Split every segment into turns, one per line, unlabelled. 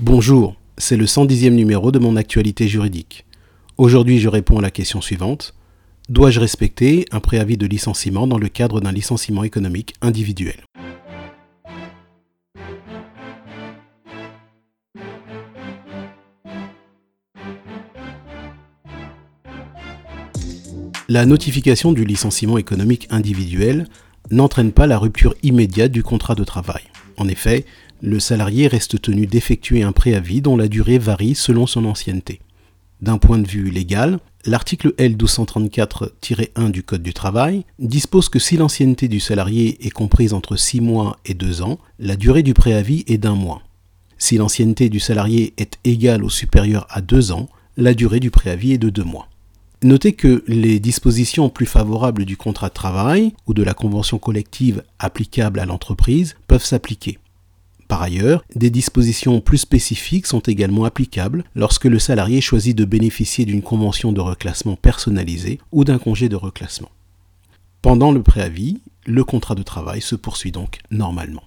Bonjour, c'est le 110e numéro de mon actualité juridique. Aujourd'hui, je réponds à la question suivante. Dois-je respecter un préavis de licenciement dans le cadre d'un licenciement économique individuel? La notification du licenciement économique individuel n'entraîne pas la rupture immédiate du contrat de travail. En effet, le salarié reste tenu d'effectuer un préavis dont la durée varie selon son ancienneté. D'un point de vue légal, l'article L1234-1 du Code du travail dispose que si l'ancienneté du salarié est comprise entre 6 mois et 2 ans, la durée du préavis est d'un mois. Si l'ancienneté du salarié est égale ou supérieure à 2 ans, la durée du préavis est de 2 mois. Notez que les dispositions plus favorables du contrat de travail ou de la convention collective applicable à l'entreprise peuvent s'appliquer. Par ailleurs, des dispositions plus spécifiques sont également applicables lorsque le salarié choisit de bénéficier d'une convention de reclassement personnalisée ou d'un congé de reclassement. Pendant le préavis, le contrat de travail se poursuit donc normalement.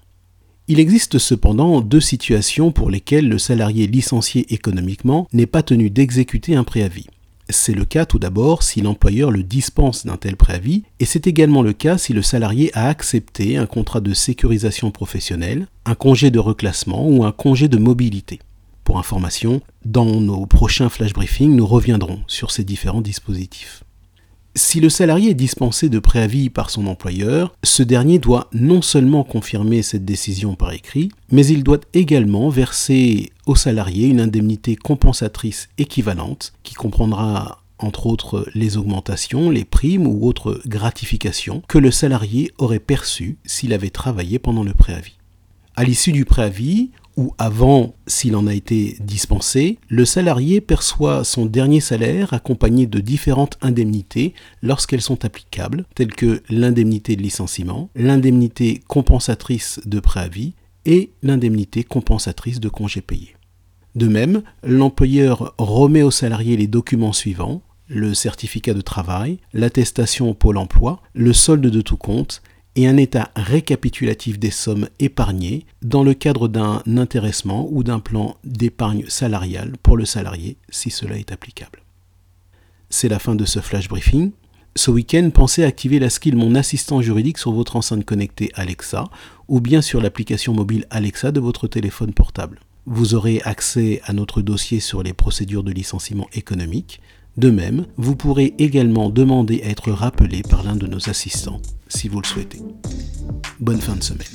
Il existe cependant deux situations pour lesquelles le salarié licencié économiquement n'est pas tenu d'exécuter un préavis. C'est le cas tout d'abord si l'employeur le dispense d'un tel préavis, et c'est également le cas si le salarié a accepté un contrat de sécurisation professionnelle, un congé de reclassement ou un congé de mobilité. Pour information, dans nos prochains flash briefings, nous reviendrons sur ces différents dispositifs. Si le salarié est dispensé de préavis par son employeur, ce dernier doit non seulement confirmer cette décision par écrit, mais il doit également verser au salarié une indemnité compensatrice équivalente qui comprendra entre autres les augmentations, les primes ou autres gratifications que le salarié aurait perçues s'il avait travaillé pendant le préavis. À l'issue du préavis, ou avant s'il en a été dispensé, le salarié perçoit son dernier salaire accompagné de différentes indemnités lorsqu'elles sont applicables, telles que l'indemnité de licenciement, l'indemnité compensatrice de préavis et l'indemnité compensatrice de congés payés. De même, l'employeur remet au salarié les documents suivants le certificat de travail, l'attestation au pôle emploi, le solde de tout compte et un état récapitulatif des sommes épargnées dans le cadre d'un intéressement ou d'un plan d'épargne salariale pour le salarié si cela est applicable. C'est la fin de ce flash briefing. Ce week-end, pensez à activer la skill Mon assistant juridique sur votre enceinte connectée Alexa ou bien sur l'application mobile Alexa de votre téléphone portable. Vous aurez accès à notre dossier sur les procédures de licenciement économique, de même, vous pourrez également demander à être rappelé par l'un de nos assistants si vous le souhaitez. Bonne fin de semaine.